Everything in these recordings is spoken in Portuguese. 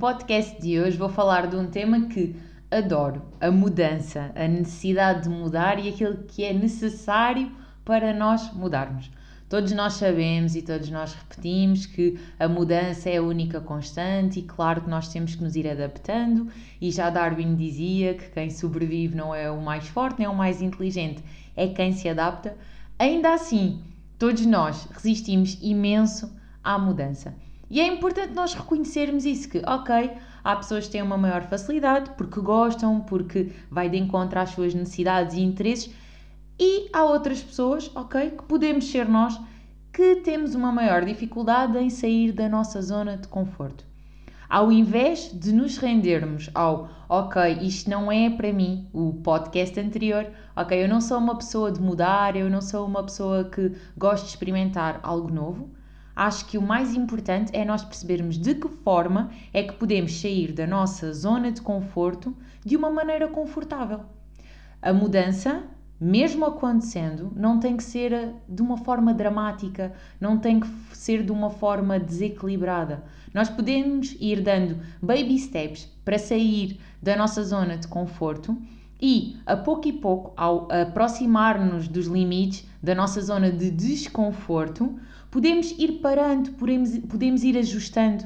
Podcast de hoje vou falar de um tema que adoro: a mudança, a necessidade de mudar e aquilo que é necessário para nós mudarmos. Todos nós sabemos e todos nós repetimos que a mudança é a única constante e claro que nós temos que nos ir adaptando e já Darwin dizia que quem sobrevive não é o mais forte nem o mais inteligente, é quem se adapta. Ainda assim, todos nós resistimos imenso à mudança. E é importante nós reconhecermos isso, que, ok, há pessoas que têm uma maior facilidade porque gostam, porque vai de encontro às suas necessidades e interesses, e há outras pessoas, ok, que podemos ser nós, que temos uma maior dificuldade em sair da nossa zona de conforto. Ao invés de nos rendermos ao, ok, isto não é para mim, o podcast anterior, ok, eu não sou uma pessoa de mudar, eu não sou uma pessoa que gosta de experimentar algo novo, acho que o mais importante é nós percebermos de que forma é que podemos sair da nossa zona de conforto de uma maneira confortável. A mudança, mesmo acontecendo, não tem que ser de uma forma dramática, não tem que ser de uma forma desequilibrada. Nós podemos ir dando baby steps para sair da nossa zona de conforto e, a pouco e pouco, ao aproximar-nos dos limites da nossa zona de desconforto, podemos ir parando, podemos, podemos ir ajustando.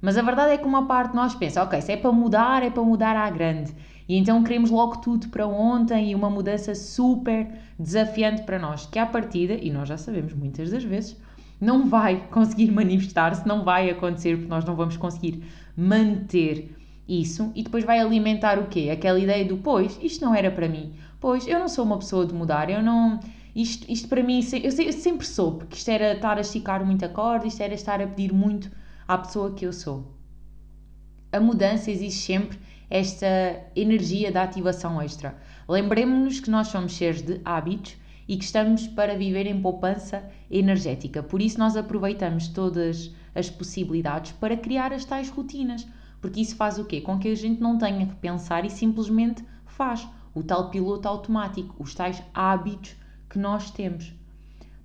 Mas a verdade é que uma parte de nós pensa, ok, se é para mudar, é para mudar à grande. E então queremos logo tudo para ontem e uma mudança super desafiante para nós, que à partida, e nós já sabemos muitas das vezes, não vai conseguir manifestar-se, não vai acontecer, porque nós não vamos conseguir manter isso e depois vai alimentar o quê? Aquela ideia do, pois, isto não era para mim, pois, eu não sou uma pessoa de mudar, eu não isto, isto para mim, eu, eu sempre soube que isto era estar a esticar muito a corda, isto era estar a pedir muito à pessoa que eu sou. A mudança existe sempre esta energia da ativação extra. Lembremos-nos que nós somos seres de hábitos e que estamos para viver em poupança energética. Por isso, nós aproveitamos todas as possibilidades para criar as tais rotinas. Porque isso faz o quê? Com que a gente não tenha que pensar e simplesmente faz. O tal piloto automático, os tais hábitos que nós temos.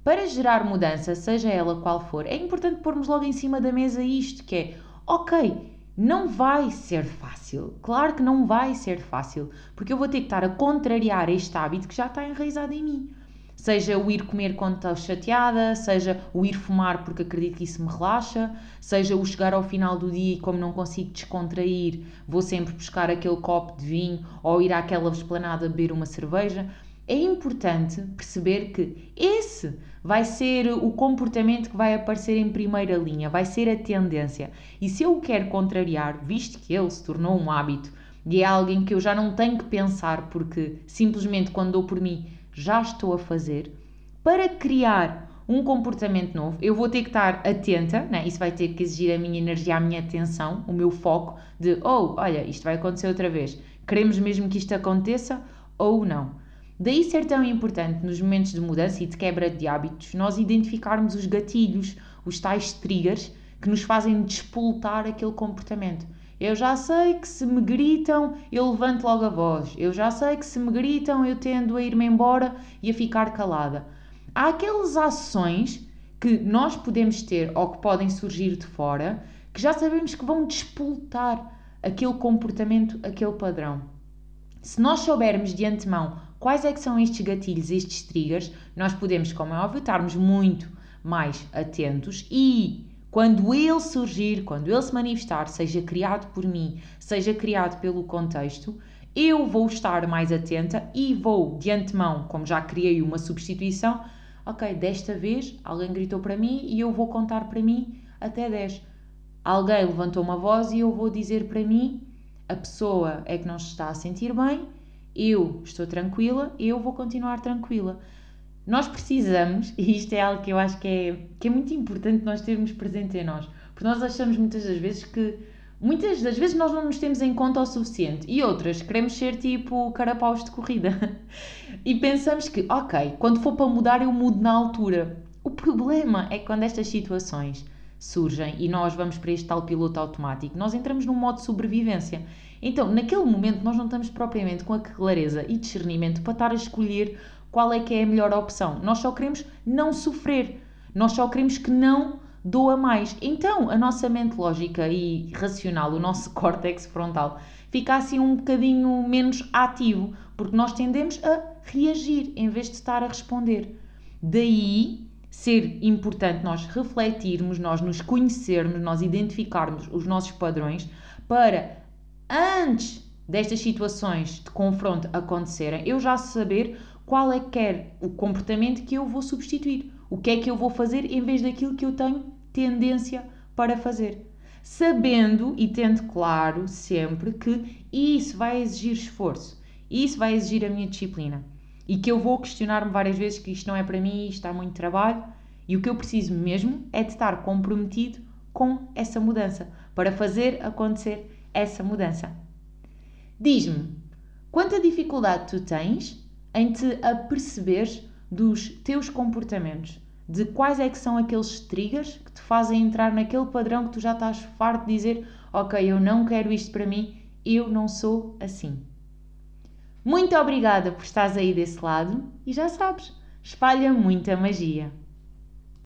Para gerar mudança, seja ela qual for, é importante pormos logo em cima da mesa isto, que é, ok, não vai ser fácil. Claro que não vai ser fácil, porque eu vou ter que estar a contrariar este hábito que já está enraizado em mim. Seja o ir comer quando estou chateada, seja o ir fumar porque acredito que isso me relaxa, seja o chegar ao final do dia e como não consigo descontrair, vou sempre buscar aquele copo de vinho ou ir àquela esplanada beber uma cerveja é importante perceber que esse vai ser o comportamento que vai aparecer em primeira linha, vai ser a tendência. E se eu o quero contrariar, visto que ele se tornou um hábito e é alguém que eu já não tenho que pensar porque simplesmente quando dou por mim já estou a fazer, para criar um comportamento novo, eu vou ter que estar atenta, né? isso vai ter que exigir a minha energia, a minha atenção, o meu foco de, oh, olha, isto vai acontecer outra vez. Queremos mesmo que isto aconteça ou não? Daí ser tão importante nos momentos de mudança e de quebra de hábitos nós identificarmos os gatilhos, os tais triggers que nos fazem despoltar aquele comportamento. Eu já sei que se me gritam, eu levanto logo a voz. Eu já sei que se me gritam, eu tendo a ir-me embora e a ficar calada. Há aquelas ações que nós podemos ter ou que podem surgir de fora que já sabemos que vão despoltar aquele comportamento, aquele padrão. Se nós soubermos de antemão Quais é que são estes gatilhos, estes triggers? Nós podemos, como é óbvio, estarmos muito mais atentos e quando ele surgir, quando ele se manifestar, seja criado por mim, seja criado pelo contexto, eu vou estar mais atenta e vou, de antemão, como já criei uma substituição, ok, desta vez alguém gritou para mim e eu vou contar para mim até 10. Alguém levantou uma voz e eu vou dizer para mim, a pessoa é que não se está a sentir bem eu estou tranquila, eu vou continuar tranquila. Nós precisamos, e isto é algo que eu acho que é, que é muito importante nós termos presente em nós, Porque nós achamos muitas das vezes que. Muitas das vezes nós não nos temos em conta o suficiente e outras queremos ser tipo carapaus de corrida e pensamos que, ok, quando for para mudar eu mudo na altura. O problema é que quando estas situações surgem e nós vamos para este tal piloto automático, nós entramos num modo de sobrevivência. Então, naquele momento, nós não estamos propriamente com a clareza e discernimento para estar a escolher qual é que é a melhor opção. Nós só queremos não sofrer, nós só queremos que não doa mais. Então, a nossa mente lógica e racional, o nosso córtex frontal, fica assim um bocadinho menos ativo, porque nós tendemos a reagir em vez de estar a responder. Daí ser importante nós refletirmos, nós nos conhecermos, nós identificarmos os nossos padrões para antes destas situações de confronto acontecerem, eu já saber qual é que é o comportamento que eu vou substituir, o que é que eu vou fazer em vez daquilo que eu tenho tendência para fazer. Sabendo e tendo claro sempre que isso vai exigir esforço, isso vai exigir a minha disciplina e que eu vou questionar-me várias vezes que isto não é para mim, isto há muito trabalho e o que eu preciso mesmo é de estar comprometido com essa mudança para fazer acontecer essa mudança. Diz-me, quanta dificuldade tu tens em te aperceberes dos teus comportamentos, de quais é que são aqueles triggers que te fazem entrar naquele padrão que tu já estás farto de dizer, ok, eu não quero isto para mim, eu não sou assim. Muito obrigada por estares aí desse lado e já sabes, espalha muita magia.